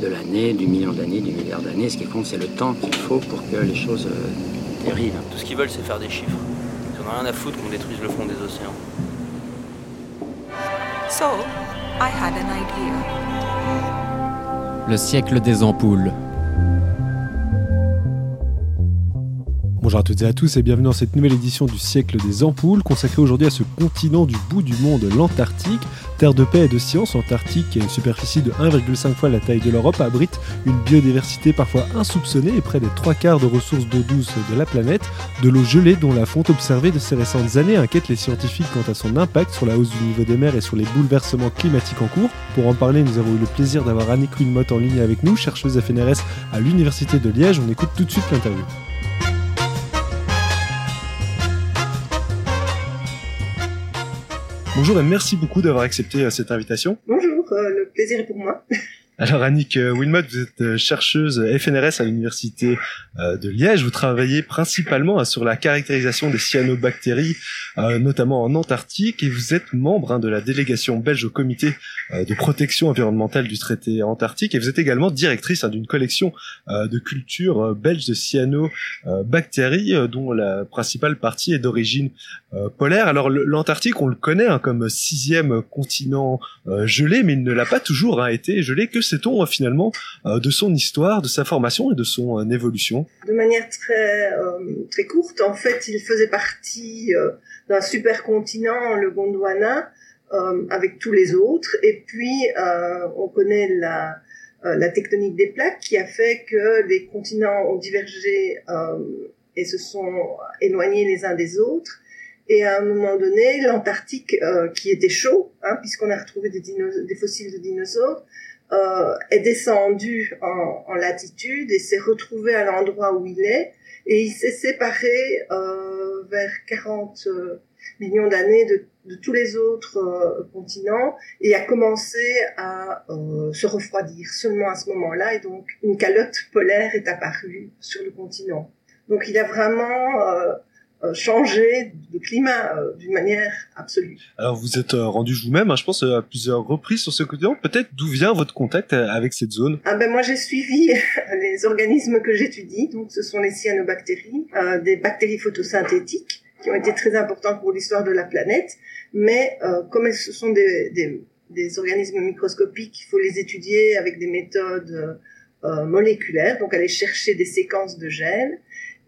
de l'année, du million d'années, du milliard d'années. Ce qui compte, c'est le temps qu'il faut pour que les choses euh, dérivent. Tout ce qu'ils veulent, c'est faire des chiffres. Ils en ont rien à foutre qu'on détruise le fond des océans. So, I had an idea. Le siècle des ampoules. Bonjour à toutes et à tous et bienvenue dans cette nouvelle édition du siècle des ampoules consacrée aujourd'hui à ce continent du bout du monde, l'Antarctique. Terre de paix et de science, l'Antarctique, qui a une superficie de 1,5 fois la taille de l'Europe, abrite une biodiversité parfois insoupçonnée et près des trois quarts de ressources d'eau douce de la planète. De l'eau gelée dont la fonte observée de ces récentes années inquiète les scientifiques quant à son impact sur la hausse du niveau des mers et sur les bouleversements climatiques en cours. Pour en parler, nous avons eu le plaisir d'avoir Annick Wilmot en ligne avec nous, chercheuse FNRS à l'Université de Liège. On écoute tout de suite l'interview. Bonjour et merci beaucoup d'avoir accepté euh, cette invitation. Bonjour, euh, le plaisir est pour moi. Alors Annick euh, Wilmot, vous êtes euh, chercheuse FNRS à l'université euh, de Liège. Vous travaillez principalement euh, sur la caractérisation des cyanobactéries, notamment en Antarctique, et vous êtes membre hein, de la délégation belge au comité de protection environnementale du traité antarctique, et vous êtes également directrice hein, d'une collection de cultures belges de cyanobactéries, dont la principale partie est d'origine polaire. Alors l'Antarctique, on le connaît hein, comme sixième continent gelé, mais il ne l'a pas toujours hein, été gelé. Que sait-on euh, finalement euh, de son histoire, de sa formation et de son euh, évolution? De manière très, euh, très courte, en fait, il faisait partie d'un supercontinent, le Gondwana, avec tous les autres. Et puis, on connaît la, la tectonique des plaques qui a fait que les continents ont divergé et se sont éloignés les uns des autres. Et à un moment donné, l'Antarctique, qui était chaud, hein, puisqu'on a retrouvé des fossiles de dinosaures, euh, est descendu en, en latitude et s'est retrouvé à l'endroit où il est. Et il s'est séparé euh, vers 40 euh, millions d'années de, de tous les autres euh, continents et a commencé à euh, se refroidir seulement à ce moment-là. Et donc, une calotte polaire est apparue sur le continent. Donc, il a vraiment euh, changé de climat euh, d'une manière absolue. Alors vous êtes euh, rendu vous-même, hein, je pense, à plusieurs reprises sur ce continent. Peut-être d'où vient votre contact euh, avec cette zone? Ah ben moi j'ai suivi les organismes que j'étudie, donc ce sont les cyanobactéries, des bactéries photosynthétiques qui ont été très importantes pour l'histoire de la planète, mais comme ce sont des, des, des organismes microscopiques, il faut les étudier avec des méthodes moléculaires, donc aller chercher des séquences de gènes,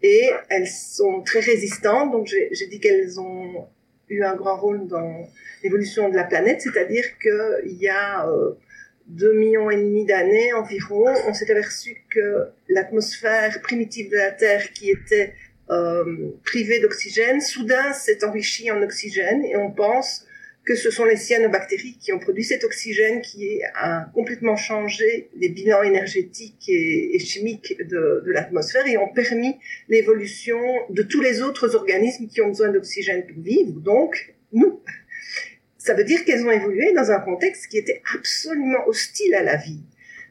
et elles sont très résistantes, donc j'ai dit qu'elles ont eu un grand rôle dans l'évolution de la planète, c'est-à-dire qu'il y a euh, deux millions et demi d'années environ, on s'est aperçu que l'atmosphère primitive de la Terre qui était euh, privée d'oxygène, soudain s'est enrichie en oxygène et on pense que ce sont les cyanobactéries qui ont produit cet oxygène qui a complètement changé les bilans énergétiques et, chimiques de, l'atmosphère et ont permis l'évolution de tous les autres organismes qui ont besoin d'oxygène pour vivre, donc nous. Ça veut dire qu'elles ont évolué dans un contexte qui était absolument hostile à la vie.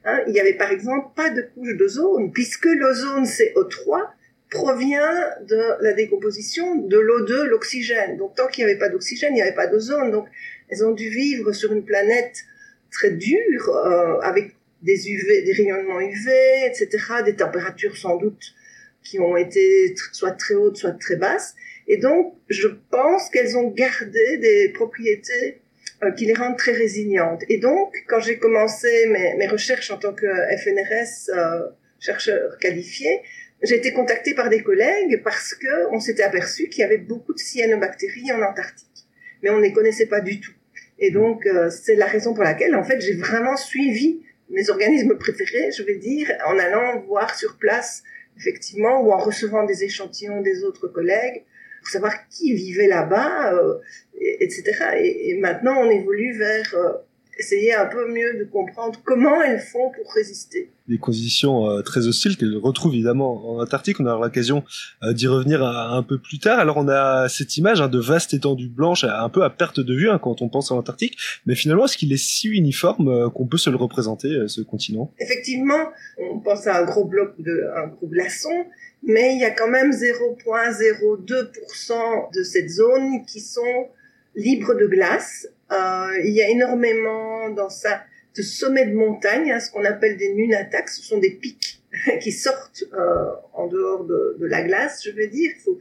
Hein, il n'y avait par exemple pas de couche d'ozone, puisque l'ozone CO3 provient de la décomposition de l'O2, l'oxygène. Donc tant qu'il n'y avait pas d'oxygène, il n'y avait pas d'ozone. Donc elles ont dû vivre sur une planète très dure, euh, avec des UV, des rayonnements UV, etc., des températures sans doute qui ont été soit très hautes, soit très basses. Et donc, je pense qu'elles ont gardé des propriétés euh, qui les rendent très résilientes. Et donc, quand j'ai commencé mes, mes recherches en tant que FNRS, euh, chercheur qualifié, j'ai été contactée par des collègues parce que on s'était aperçu qu'il y avait beaucoup de cyanobactéries en Antarctique, mais on ne les connaissait pas du tout. Et donc, euh, c'est la raison pour laquelle, en fait, j'ai vraiment suivi mes organismes préférés, je vais dire, en allant voir sur place, effectivement, ou en recevant des échantillons des autres collègues, pour savoir qui vivait là-bas, euh, et- etc. Et, et maintenant, on évolue vers euh, essayer un peu mieux de comprendre comment elles font pour résister. Des conditions euh, très hostiles qu'elles retrouvent évidemment en Antarctique. On aura l'occasion euh, d'y revenir un peu plus tard. Alors on a cette image hein, de vaste étendue blanche, un peu à perte de vue hein, quand on pense à l'Antarctique. Mais finalement, est-ce qu'il est si uniforme euh, qu'on peut se le représenter, ce continent? Effectivement, on pense à un gros bloc de un gros glaçon, mais il y a quand même 0,02% de cette zone qui sont libres de glace euh, il y a énormément dans ça de sommets de montagne, hein, ce qu'on appelle des nunataks. Ce sont des pics qui sortent euh, en dehors de, de, la glace, je veux dire. Faut,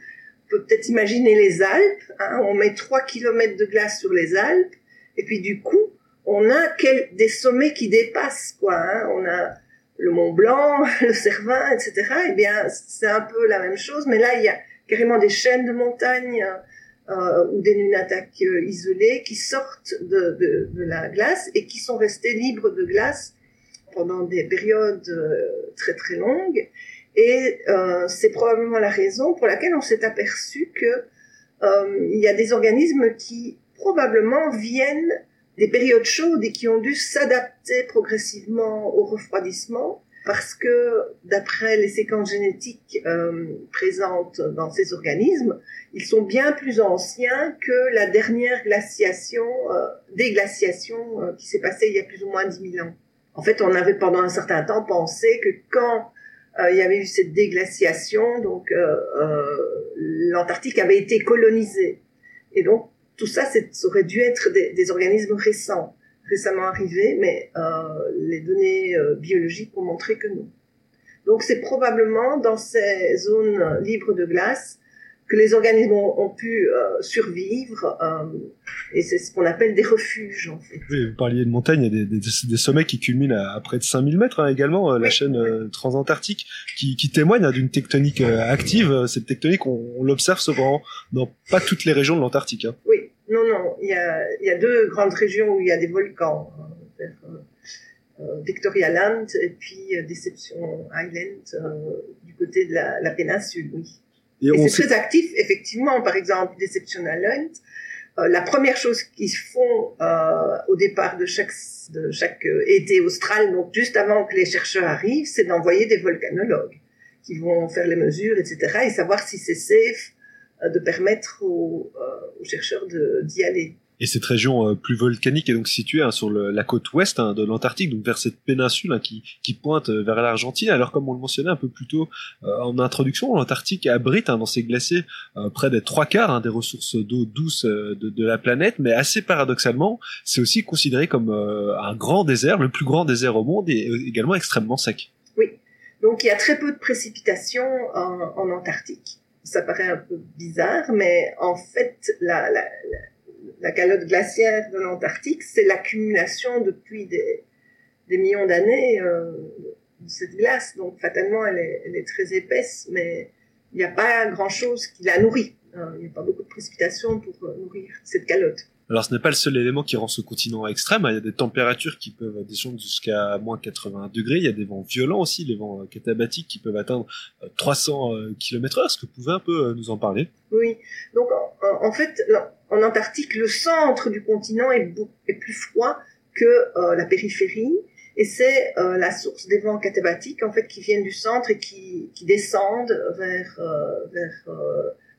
peut peut-être imaginer les Alpes. Hein, on met 3 km de glace sur les Alpes, et puis du coup, on a quel, des sommets qui dépassent, quoi. Hein. On a le Mont Blanc, le Cervin, etc. Eh bien, c'est un peu la même chose, mais là, il y a carrément des chaînes de montagnes euh, ou des nunataks euh, isolés qui sortent de, de, de, la glace et qui sont restés libres de glace pendant des périodes euh, très très longues. Et euh, c'est probablement la raison pour laquelle on s'est aperçu que il y a des organismes qui probablement viennent des périodes chaudes et qui ont dû s'adapter progressivement au refroidissement parce que d'après les séquences génétiques euh, présentes dans ces organismes, ils sont bien plus anciens que la dernière glaciation, euh, déglaciation euh, qui s'est passée il y a plus ou moins 10 000 ans. En fait, on avait pendant un certain temps pensé que quand il y avait eu cette déglaciation, donc l'Antarctique avait été colonisée. Et donc tout ça, ça aurait dû être des organismes récents récemment arrivé, mais euh, les données euh, biologiques ont montré que non. Donc c'est probablement dans ces zones libres de glace que les organismes ont, pu euh, survivre, et c'est ce qu'on appelle des refuges en fait. Oui, vous parliez de montagnes, il y a des, des, sommets qui culminent à, près de 5000 mètres hein, également, la chaîne transantarctique, qui, qui témoigne hein, d'une tectonique active. Cette tectonique, on, on l'observe cependant dans pas toutes les régions de l'Antarctique. Hein. Oui, non, non, il y a, il y a deux grandes régions où il y a des volcans. Vers, euh, euh, Victoria Land et puis euh, Deception Island euh, du côté de la, la péninsule, oui. Et, et c'est très actif, effectivement. Par exemple, Deception Island, euh, la première chose qu'ils font au départ de chaque, de chaque été austral, donc juste avant que les chercheurs arrivent, c'est d'envoyer des volcanologues qui vont faire les mesures, etc., et savoir si c'est safe euh, de permettre aux, euh, aux chercheurs d'y aller. Et cette région euh, plus volcanique est donc située hein, sur le, la côte ouest hein, de l'Antarctique, donc vers cette péninsule hein, qui, qui, pointe vers l'Argentine. Alors comme on le mentionnait un peu plus tôt en introduction, l'Antarctique abrite hein, dans ses glaciers près des trois quarts des ressources d'eau douce de, de, la planète, mais assez paradoxalement, c'est aussi considéré comme un grand désert, le plus grand désert au monde, et également extrêmement sec. Oui, donc il y a très peu de précipitations en, en Antarctique ça paraît un peu bizarre, mais en fait, la, la, la calotte glaciaire de l'Antarctique, c'est l'accumulation depuis des, des millions d'années euh, de cette glace. Donc, fatalement, elle est, elle est très épaisse, mais il n'y a pas grand-chose qui la nourrit. Hein. Il n'y a pas beaucoup de précipitations pour euh, nourrir cette calotte. Alors ce n'est pas le seul élément qui rend ce continent extrême, hein. il y a des températures qui peuvent descendre jusqu'à moins 80 degrés, il y a des vents violents aussi, les vents euh, catabatiques qui peuvent atteindre 300 euh, km heure. Est-ce que vous pouvez un peu euh, nous en parler Oui, donc en, fait, en Antarctique, le centre du continent est, plus froid que la périphérie, et c'est la source des vents catabatiques en fait qui viennent du centre et qui, descendent vers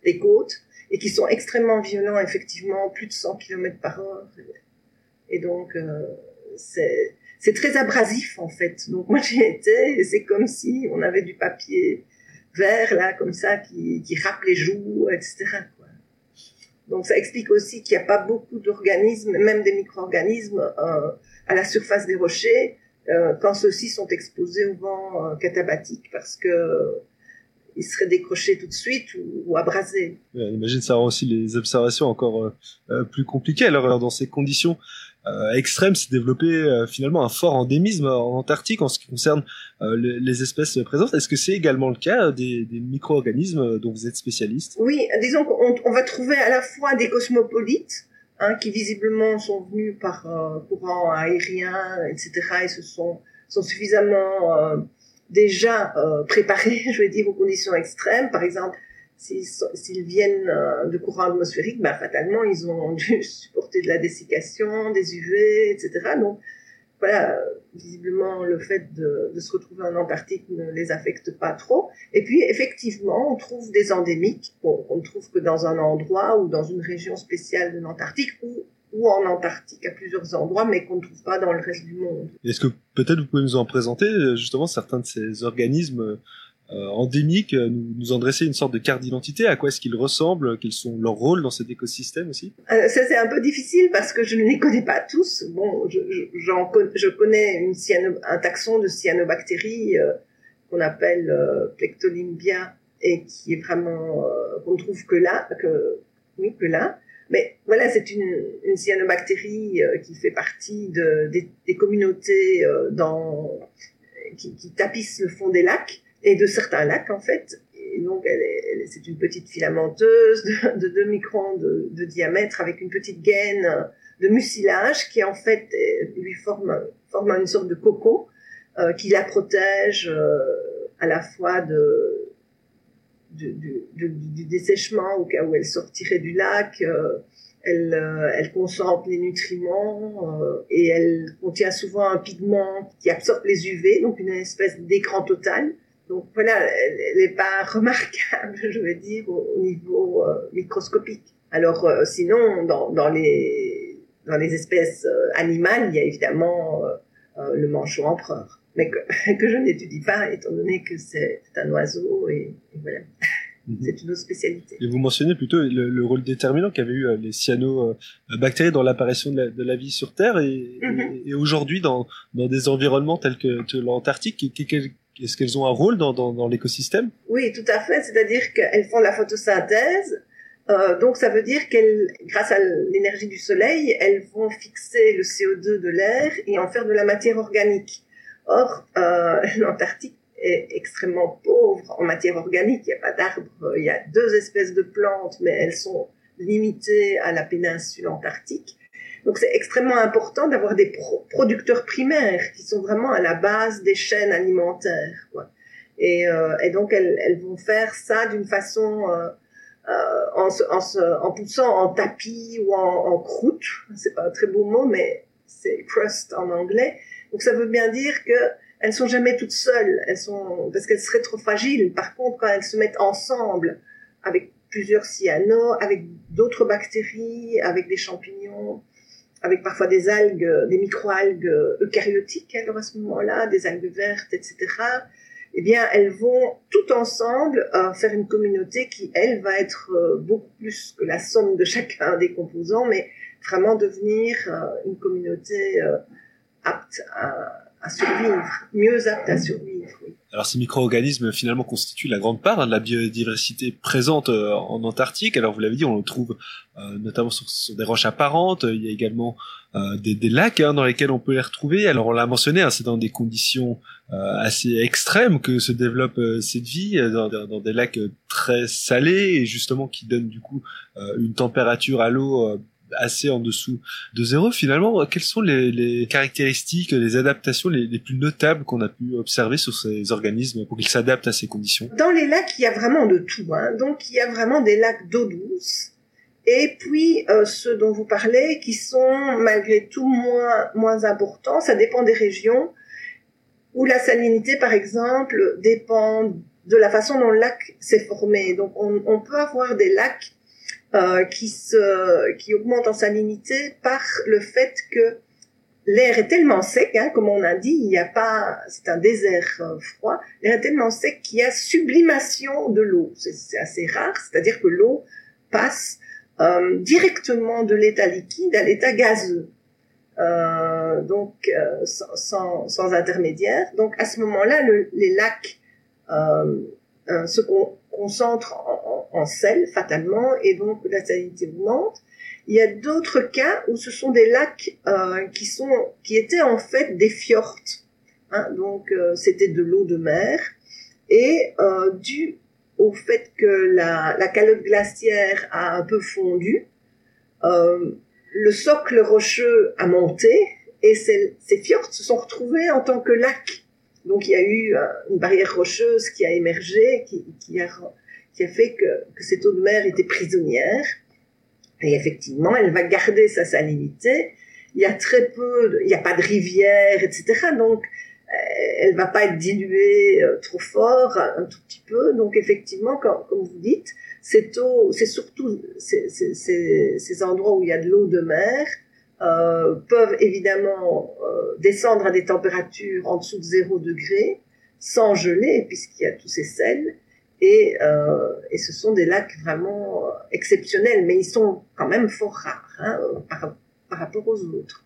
les côtes et qui sont extrêmement violents, effectivement, plus de 100 km par heure. Et donc, euh, c'est très abrasif en fait. Donc moi j'y étais et c'est comme si on avait du papier vert là comme ça qui, qui râpe les joues, etc. Quoi. Donc ça explique aussi qu'il n'y a pas beaucoup d'organismes, même des micro-organismes, euh, à la surface des rochers euh, quand ceux-ci sont exposés au vent euh, catabatique parce que il serait décroché tout de suite ou, abrasé. Ouais, imagine ça rend aussi les observations encore euh, euh plus compliquées. Alors, dans ces conditions euh, extrêmes, s'est développé euh, finalement un fort endémisme en Antarctique en ce qui concerne euh, les, les, espèces présentes. Est-ce que c'est également le cas des, des micro-organismes dont vous êtes spécialiste? Oui, disons qu'on on va trouver à la fois des cosmopolites hein, qui visiblement sont venus par courant aérien, etc. et se sont, sont suffisamment déjà euh, préparés, je vais dire, aux conditions extrêmes. Par exemple, s'ils viennent euh, de courant atmosphérique, ben, fatalement, ils ont dû supporter de la dessiccation, des UV, etc. Donc, voilà, visiblement, le fait de, se retrouver en Antarctique ne les affecte pas trop. Et puis, effectivement, on trouve des endémiques qu'on ne trouve que dans un endroit ou dans une région spéciale de l'Antarctique ou, ou en Antarctique à plusieurs endroits, mais qu'on ne trouve pas dans le reste du monde. Est-ce que peut-être vous pouvez nous en présenter justement certains de ces organismes euh, endémiques, euh, nous, nous, en dresser une sorte de carte d'identité? À quoi est-ce qu'ils ressemblent? Quels sont leurs rôles dans cet écosystème aussi? Euh, Ça c'est un peu difficile parce que je ne les connais pas tous. Bon, je, je, je connais une un taxon de cyanobactéries qu'on appelle Plectolimbia et qui est vraiment qu'on ne trouve que là, que oui que là. Mais voilà, c'est une, cyanobactérie qui fait partie de, des, communautés dans, qui, tapissent le fond des lacs et de certains lacs en fait. Et donc c'est une petite filamenteuse de, de 2 microns de, de, diamètre avec une petite gaine de mucilage qui en fait lui forme, forme une sorte de cocon euh, qui la protège euh, à la fois de, du, dessèchement au cas où elle sortirait du lac. Euh, elle, euh, concentre les nutriments euh, et elle contient souvent un pigment qui absorbe les UV, donc une espèce d'écran total. Donc voilà, elle n'est pas remarquable, je veux dire, au, niveau microscopique. Alors sinon, dans, les, dans les espèces animales, il y a évidemment le manchot empereur, mais que, que je n'étudie pas, étant donné que c'est un oiseau, et, voilà. Mhm. C'est une autre spécialité. Et vous mentionnez plutôt le, rôle déterminant qu'avaient eu les cyanobactéries dans l'apparition de, de, la vie sur Terre et, mhm. et, aujourd'hui dans, dans des environnements tels que, que l'Antarctique. Est-ce qu'elles ont un rôle dans, dans, dans l'écosystème? Oui, tout à fait. C'est-à-dire qu'elles font la photosynthèse. Euh, donc ça veut dire qu'elles, grâce à l'énergie du soleil, elles vont fixer le CO2 de l'air et en faire de la matière organique. Or, euh, l'Antarctique est extrêmement pauvre en matière organique. Il n'y a pas d'arbres. Il y a deux espèces de plantes, mais elles sont limitées à la péninsule antarctique. Donc c'est extrêmement important d'avoir des producteurs primaires qui sont vraiment à la base des chaînes alimentaires. Euh, et, donc elles, vont faire ça d'une façon euh, en, poussant en tapis ou en, en croûte. C'est pas un très beau mot, mais c'est crust en anglais. Donc ça veut bien dire que elles sont jamais toutes seules. Elles sont parce qu'elles seraient trop fragiles. Par contre, quand elles se mettent ensemble avec plusieurs cyanos, avec d'autres bactéries, avec des champignons, avec parfois des algues, des microalgues eucaryotiques, alors à ce moment-là, des algues vertes, etc. Eh bien, elles vont tout ensemble euh, faire une communauté qui, elle, va être euh, beaucoup plus que la somme de chacun des composants, mais vraiment devenir euh, une communauté apte à, survivre, mieux apte à survivre. Alors ces micro-organismes finalement constituent la grande part de la biodiversité présente euh, en Antarctique. Alors vous l'avez dit, on le trouve euh, notamment sur, des roches apparentes. Il y a également euh, des, des, lacs hein, dans lesquels on peut les retrouver. Alors on l'a mentionné, hein, c'est dans des conditions assez extrêmes que se développe cette vie, dans, dans, des lacs très salés et justement qui donnent du coup une température à l'eau assez en dessous de zéro. Finalement, quelles sont les, caractéristiques, les adaptations les, plus notables qu'on a pu observer sur ces organismes pour qu'ils s'adaptent à ces conditions? Dans les lacs, il y a vraiment de tout. Hein. Donc, il y a vraiment des lacs d'eau douce. Et puis euh, ceux dont vous parlez, qui sont malgré tout moins moins importants, ça dépend des régions où la salinité, par exemple, dépend de la façon dont le lac s'est formé. Donc on, on peut avoir des lacs euh, qui se qui augmente en salinité par le fait que l'air est tellement sec, hein, comme on a dit, il n'y a pas, c'est un désert euh, froid, l'air est tellement sec qu'il y a sublimation de l'eau. C'est assez rare, c'est-à-dire que l'eau passe euh, directement de l'état liquide à l'état gazeux. Euh, donc euh, sans, sans, sans, intermédiaire. Donc à ce moment-là, le, les lacs euh, se concentrent en, en sel fatalement et donc la salinité augmente. Il y a d'autres cas où ce sont des lacs euh, qui sont qui étaient en fait des fjords. Hein, donc euh, c'était de l'eau de mer et euh, dû au fait que la, la, calotte glaciaire a un peu fondu, euh, le socle rocheux a monté et ces, ces fjords se sont retrouvés en tant que lacs. Donc il y a eu une barrière rocheuse qui a émergé, qui, a fait que, cette eau de mer était prisonnière. Et effectivement, elle va garder sa salinité. Il y a très peu, il n'y a pas de rivière, etc. Donc, euh, elle va pas être diluée euh, trop fort, un tout petit peu. Donc, effectivement, comme, vous dites, cette eau, c'est surtout ces, endroits où il y a de l'eau de mer, euh, peuvent évidemment euh, descendre à des températures en dessous de 0 degré, sans geler, puisqu'il y a tous ces sels. Et, euh, et, ce sont des lacs vraiment exceptionnels, mais ils sont quand même fort rares hein, par, par, rapport aux autres.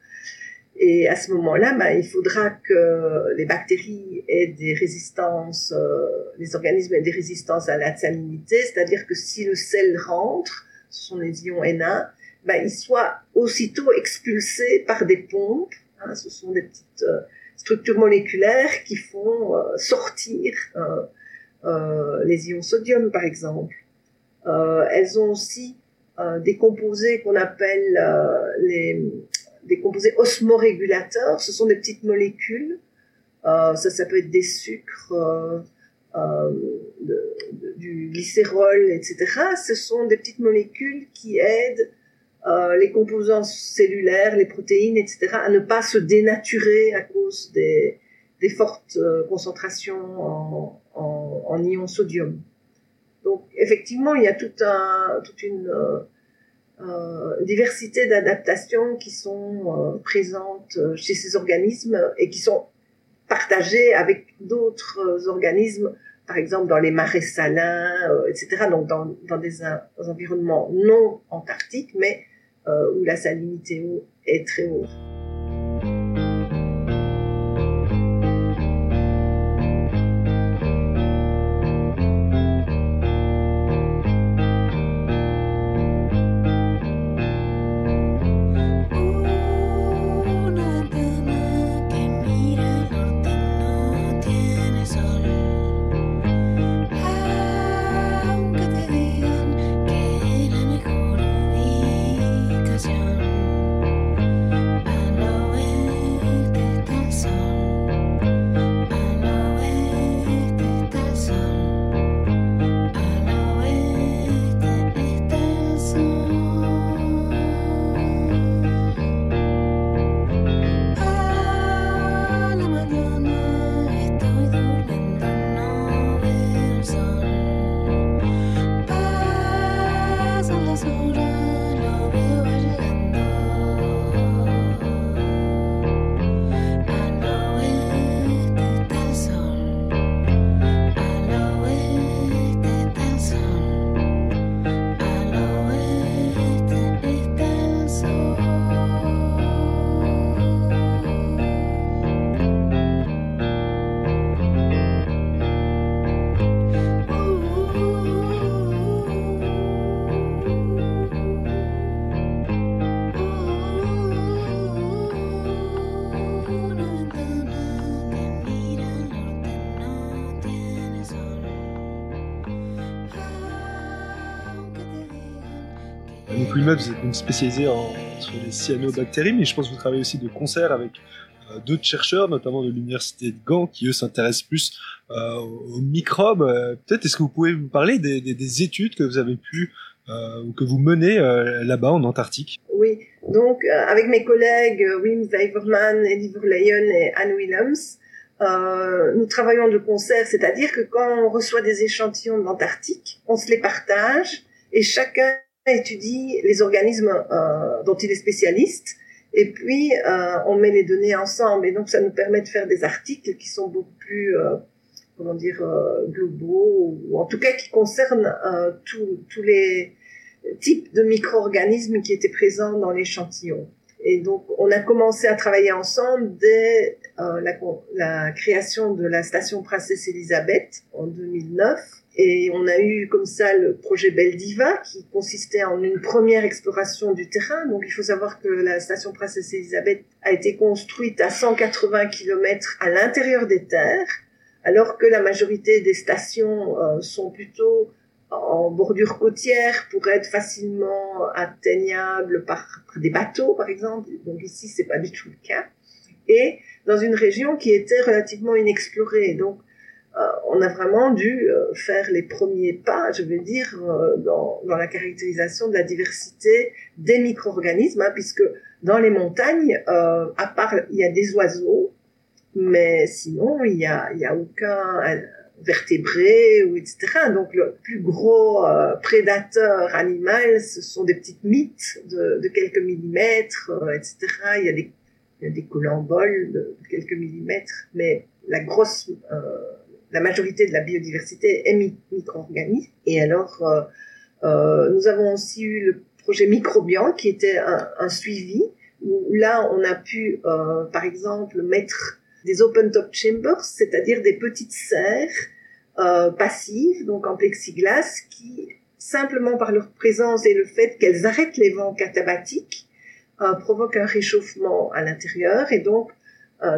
Et à ce moment-là, ben, il faudra que les bactéries aient des résistances, euh, les organismes aient des résistances à la salinité, c'est-à-dire que si le sel rentre, ce sont les ions Na, ben, ils soient aussitôt expulsés par des pompes. Hein, ce sont des petites euh, structures moléculaires qui font euh, sortir euh, les ions sodium, par exemple. elles ont aussi des composés qu'on appelle les des composés osmorégulateurs. Ce sont des petites molécules. ça, ça peut être des sucres, de, de, du glycérol, etc. Ce sont des petites molécules qui aident euh, les composants cellulaires, les protéines, etc., à ne pas se dénaturer à cause des, des fortes euh, concentrations en, en, en, ion sodium. Donc, effectivement, il y a un, toute une euh, euh diversité d'adaptations qui sont présentes chez ces organismes et qui sont partagées avec d'autres organismes, par exemple dans les marais salins, etc., donc dans, dans des, environnements non antarctiques, mais euh, où la salinité est très haute. Vous êtes donc spécialisé en, sur les cyanobactéries, mais je pense que vous travaillez aussi de concert avec euh, d'autres chercheurs, notamment de l'université de Gand, qui eux s'intéressent plus euh, aux microbes. Euh, peut-être est-ce que vous pouvez vous parler des, des, des études que vous avez pu ou que vous menez là-bas en Antarctique? Oui, donc avec mes collègues Wim Weiverman, Eddie Verleyen et Anne Willems, nous travaillons de concert, c'est-à-dire que quand on reçoit des échantillons de l'Antarctique, on se les partage et chacun étudie les organismes euh, dont il est spécialiste et puis euh, on met les données ensemble et donc ça nous permet de faire des articles qui sont beaucoup plus euh, comment dire globaux ou en tout cas qui concernent tous les types de micro-organismes qui étaient présents dans l'échantillon. Et donc on a commencé à travailler ensemble dès la, la création de la station Princesse Elisabeth en 2009 et on a eu comme ça le projet Beldiva qui consistait en une première exploration du terrain. Donc il faut savoir que la station Princesse Elisabeth a été construite à 180 km à l'intérieur des terres, alors que la majorité des stations euh, sont plutôt en bordure côtière pour être facilement atteignables par, par des bateaux par exemple. Donc ici c'est pas du tout le cas. Et dans une région qui était relativement inexplorée. Donc on a vraiment dû faire les premiers pas, je vais dire, dans, dans, la caractérisation de la diversité des micro-organismes, hein, puisque dans les montagnes, à part il y a des oiseaux, mais sinon il y a, il y a aucun vertébrés ou etc. Donc le plus gros euh, prédateur animal, ce sont des petites mythes de, de quelques millimètres, euh, etc. Il y a des, il des colamboles de, quelques millimètres, mais la grosse, euh, la majorité de la biodiversité est micro-organisme. Et alors, nous avons aussi eu le projet Microbian qui était un, suivi où là on a pu, par exemple, mettre des open top chambers, c'est-à-dire des petites serres euh, passives, donc en plexiglas, qui simplement par leur présence et le fait qu'elles arrêtent les vents catabatiques euh, provoquent un réchauffement à l'intérieur. Et donc euh,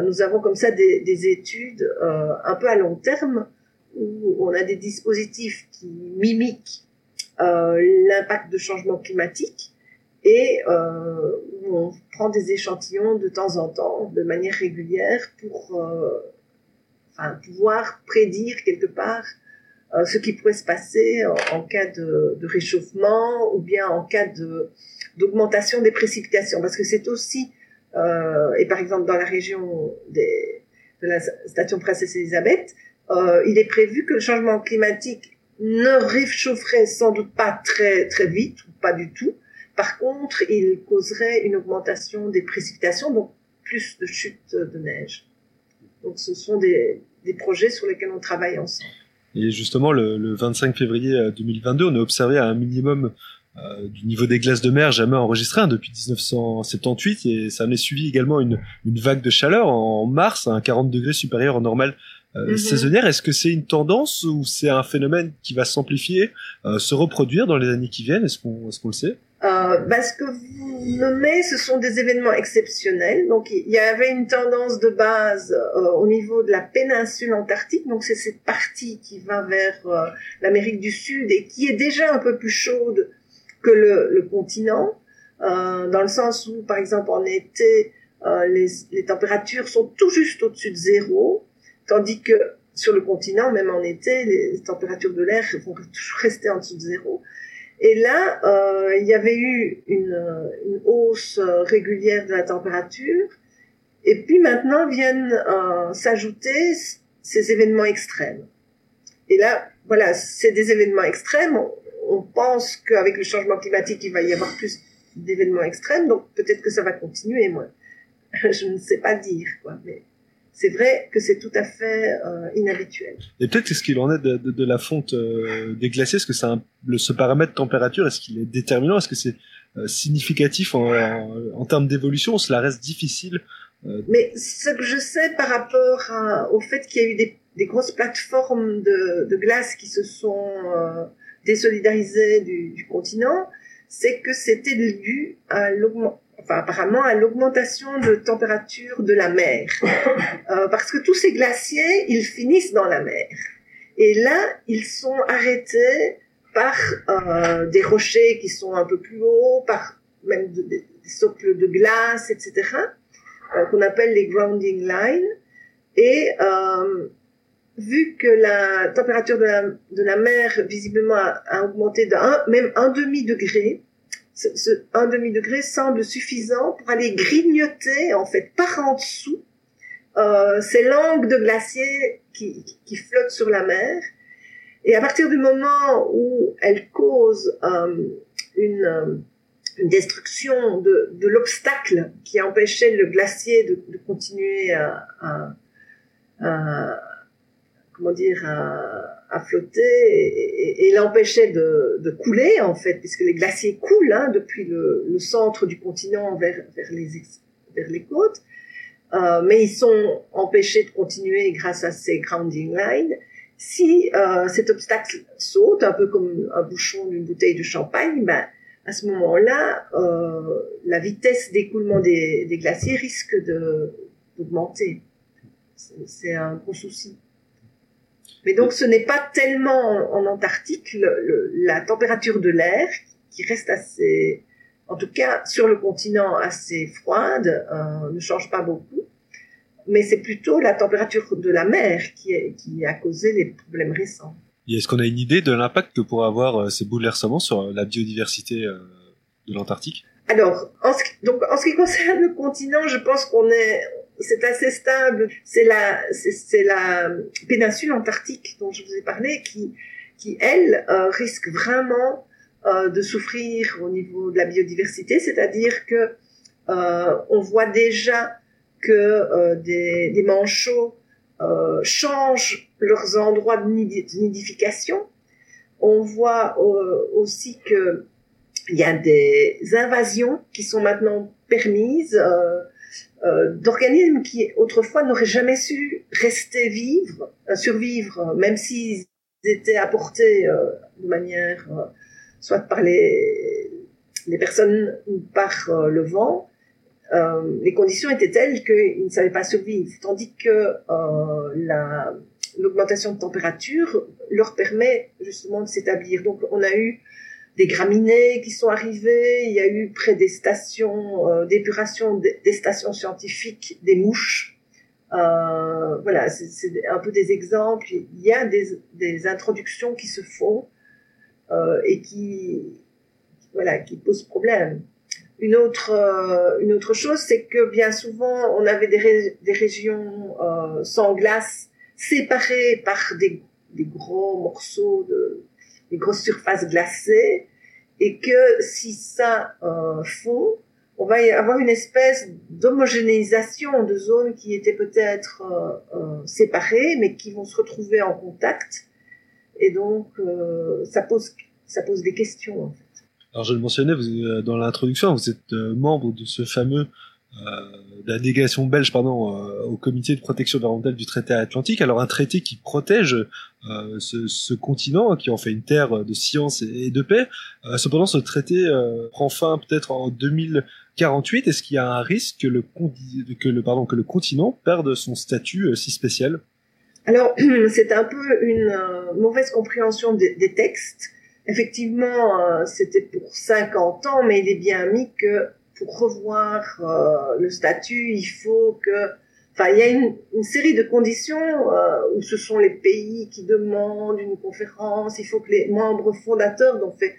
nous avons comme ça des, des études euh, un peu à long terme où on a des dispositifs qui mimiquent euh, l'impact de changement climatique et euh, on prend des échantillons de temps en temps, de manière régulière, pour euh, pouvoir prédire quelque part euh, ce qui pourrait se passer en, cas de, réchauffement ou bien en cas d'augmentation des précipitations, parce que c'est aussi euh, et par exemple dans la région de la station Princesse Elisabeth, euh, il est prévu que le changement climatique ne réchaufferait sans doute pas très très vite ou pas du tout, par contre, il causerait une augmentation des précipitations, donc plus de chutes de neige. Donc ce sont des, des projets sur lesquels on travaille ensemble. Et justement, le, le 25 février 2022, on a observé un minimum euh, du niveau des glaces de mer jamais enregistré hein, depuis 1978 et ça en est suivi également une, une vague de chaleur en mars à un 40 degrés supérieur au normal euh, mm-hmm. saisonnière. Est-ce que c'est une tendance ou c'est un phénomène qui va s'amplifier, euh, se reproduire dans les années qui viennent? Est-ce qu'on est qu'on le sait? Euh, ben, ce que vous nommez, ce sont des événements exceptionnels. Donc, il y avait une tendance de base euh, au niveau de la péninsule antarctique. Donc, c'est cette partie qui va vers euh, l'Amérique du Sud et qui est déjà un peu plus chaude que le, le continent, euh, dans le sens où, par exemple, en été, les, les, températures sont tout juste au-dessus de zéro, tandis que sur le continent, même en été, les températures de l'air vont toujours rester en dessous de zéro. Et là, euh, il y avait eu une, une, hausse régulière de la température. Et puis maintenant viennent euh, s'ajouter ces événements extrêmes. Et là, voilà, c'est des événements extrêmes. On, pense qu'avec le changement climatique, il va y avoir plus d'événements extrêmes. Donc peut-être que ça va continuer. Moi, je ne sais pas dire quoi. Mais c'est vrai que c'est tout à fait euh, inhabituel. Et peut-être est-ce qu'il en est de, de, de la fonte euh, des glaciers? Est-ce que c'est le, ce paramètre température Est-ce qu'il est déterminant? Est-ce que c'est euh, significatif en, en, en termes d'évolution Cela reste difficile. Mais ce que je sais par rapport à, au fait qu'il y a eu des, des, grosses plateformes de, de, glace qui se sont désolidarisées du, du continent, c'est que c'était dû à l'augmentation enfin apparemment à l'augmentation de température de la mer, euh, parce que tous ces glaciers, ils finissent dans la mer. Et là, ils sont arrêtés par euh, des rochers qui sont un peu plus hauts, par même de, des socles de glace, etc., euh, qu'on appelle les grounding lines. Et vu que la température de la, de la mer visiblement a, a augmenté d'un même un demi degré, ce, un demi degré semble suffisant pour aller grignoter en fait par en dessous euh, ces langues de glaciers qui, qui, flottent sur la mer. Et à partir du moment où elles causent euh, une, euh, une, destruction de, de l'obstacle qui empêchait le glacier de, de continuer à, comment dire à, à flotter et, et, l'empêchait de, de, couler en fait, puisque les glaciers coulent hein, depuis le, le, centre du continent vers, vers, les, vers les côtes, euh, mais ils sont empêchés de continuer grâce à ces grounding lines. Si euh, cet obstacle saute, un peu comme un bouchon d'une bouteille de champagne, ben, à ce moment-là, euh, la vitesse d'écoulement des, des glaciers risque d'augmenter. C'est un gros souci. Mais donc ce n'est pas tellement en, en Antarctique le, le, la température de l'air qui reste assez, en tout cas sur le continent assez froide, euh, ne change pas beaucoup. mais c'est plutôt la température de la mer qui, est, qui a causé les problèmes récents. Et est-ce qu'on a une idée de l'impact que pourraient avoir euh, ces bouleversements sur la biodiversité euh, de l'Antarctique? Alors, en ce, donc, en ce qui concerne le continent, je pense qu'on est, c'est assez stable. C'est la, c'est la péninsule antarctique dont je vous ai parlé qui, qui elle, euh, risque vraiment euh, de souffrir au niveau de la biodiversité, c'est-à-dire que euh, on voit déjà que euh, des, des manchots euh, changent leurs endroits de nidification. On voit aussi que il y a des invasions qui sont maintenant permises euh, euh, d'organismes qui autrefois n'auraient jamais su rester vivre, euh, survivre, même s'ils étaient apportés euh, de manière euh, soit par les, personnes ou par euh, le vent. Euh, les conditions étaient telles qu'ils ne savaient pas survivre, tandis que euh, la, l'augmentation de température leur permet justement de s'établir. Donc on a eu des graminées qui sont arrivées, il y a eu près des stations euh, d'épuration des stations scientifiques des mouches. Euh, voilà, c'est, un peu des exemples. Il y a des, des introductions qui se font euh, et qui, voilà, qui posent problème. Une autre, euh, une autre chose, c'est que bien souvent, on avait des, des régions euh, sans glace séparées par des, des gros morceaux de, des grosses surfaces glacées, et que si ça euh, fond, on va avoir une espèce d'homogénéisation de zones qui étaient peut-être euh, euh, séparées, mais qui vont se retrouver en contact, et donc euh, ça pose ça pose des questions. En fait. Alors je le mentionnais vous, euh, dans l'introduction, vous êtes membre de ce fameux la délégation belge pardon euh, au comité de protection environnementale du traité atlantique. Alors un traité qui protège euh, ce, continent, qui en fait une terre de science et, de paix. Euh, cependant, ce traité euh, prend fin peut-être en 2048. Est-ce qu'il y a un risque que le, que le pardon que le continent perde son statut euh, si spécial? Alors, c'est un peu une euh, mauvaise compréhension des, textes. Effectivement, euh, c'était pour 50 ans, mais il est bien mis que pour revoir euh, le statut, il faut que... Enfin, il y a une, série de conditions euh, où ce sont les pays qui demandent une conférence, il faut que les membres fondateurs, dont fait,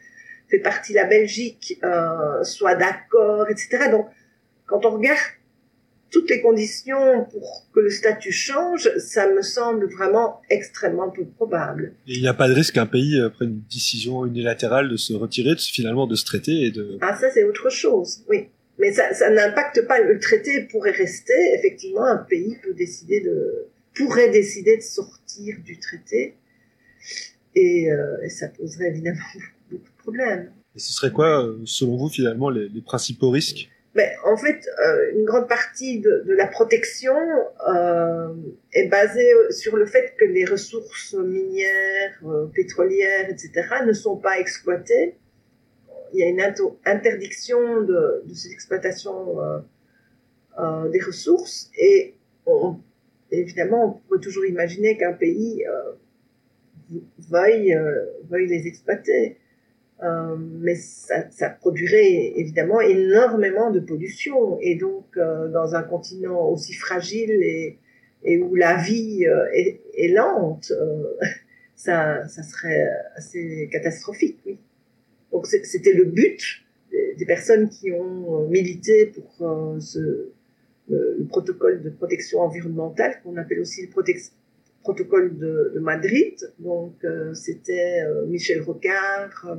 fait partie la Belgique, euh, soient d'accord, etc. Donc, quand on regarde toutes les conditions pour que le statut change, ça me semble vraiment extrêmement peu probable. Et il n'y a pas de risque qu'un pays euh, prenne une décision unilatérale de se retirer de, finalement de ce traité et de Ah, ça, c'est autre chose, oui. Mais ça, ça n'impacte pas le traité pourrait rester. Effectivement, un pays peut décider de, pourrait décider de sortir du traité. Et, euh, et ça poserait évidemment beaucoup de problèmes. Et ce serait quoi, euh, selon vous, finalement, les, les principaux risques En fait, euh, une grande partie de, la protection euh, est basée sur le fait que les ressources minières, euh, pétrolières, etc., ne sont pas exploitées. Il y a une interdiction de, de cette exploitation euh, euh, des ressources et évidemment, on pourrait toujours imaginer qu'un pays euh, euh, veuille les exploiter. Euh, mais ça, ça produirait évidemment énormément de pollution. Et donc, euh, dans un continent aussi fragile et, et où la vie euh, est, est lente, euh, ça, ça serait assez catastrophique, oui. Donc, c'était le but des, personnes qui ont milité pour ce, le, le protocole de protection environnementale, qu'on appelle aussi le protocole de, de Madrid. Donc, c'était Michel Rocard,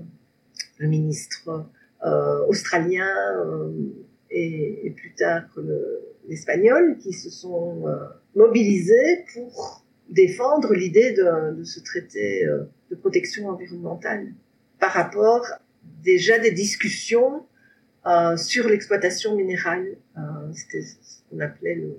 le ministre euh, australien euh, et, plus tard le- l'espagnol qui se sont euh, mobilisés pour défendre l'idée de, ce traité de protection environnementale par rapport déjà des discussions sur l'exploitation minérale. C'était ce qu'on appelait le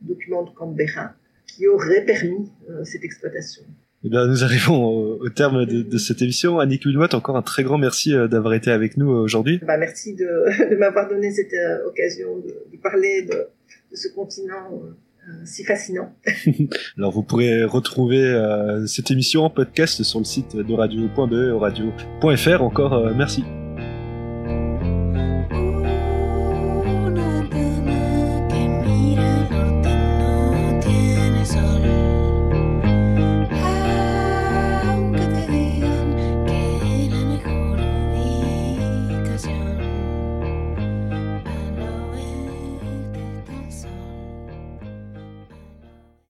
document de Canberra qui aurait permis cette exploitation. Eh bien, nous arrivons au, au terme de, de cette émission. Annick Wilmot, encore un très grand merci euh, d'avoir été avec nous euh, aujourd'hui. Bah, merci de, de m'avoir donné cette euh, occasion de, de parler de, de ce continent euh, si fascinant. Alors, vous pourrez retrouver euh, cette émission en podcast sur le site de radio.be, radio.fr. Encore euh, merci.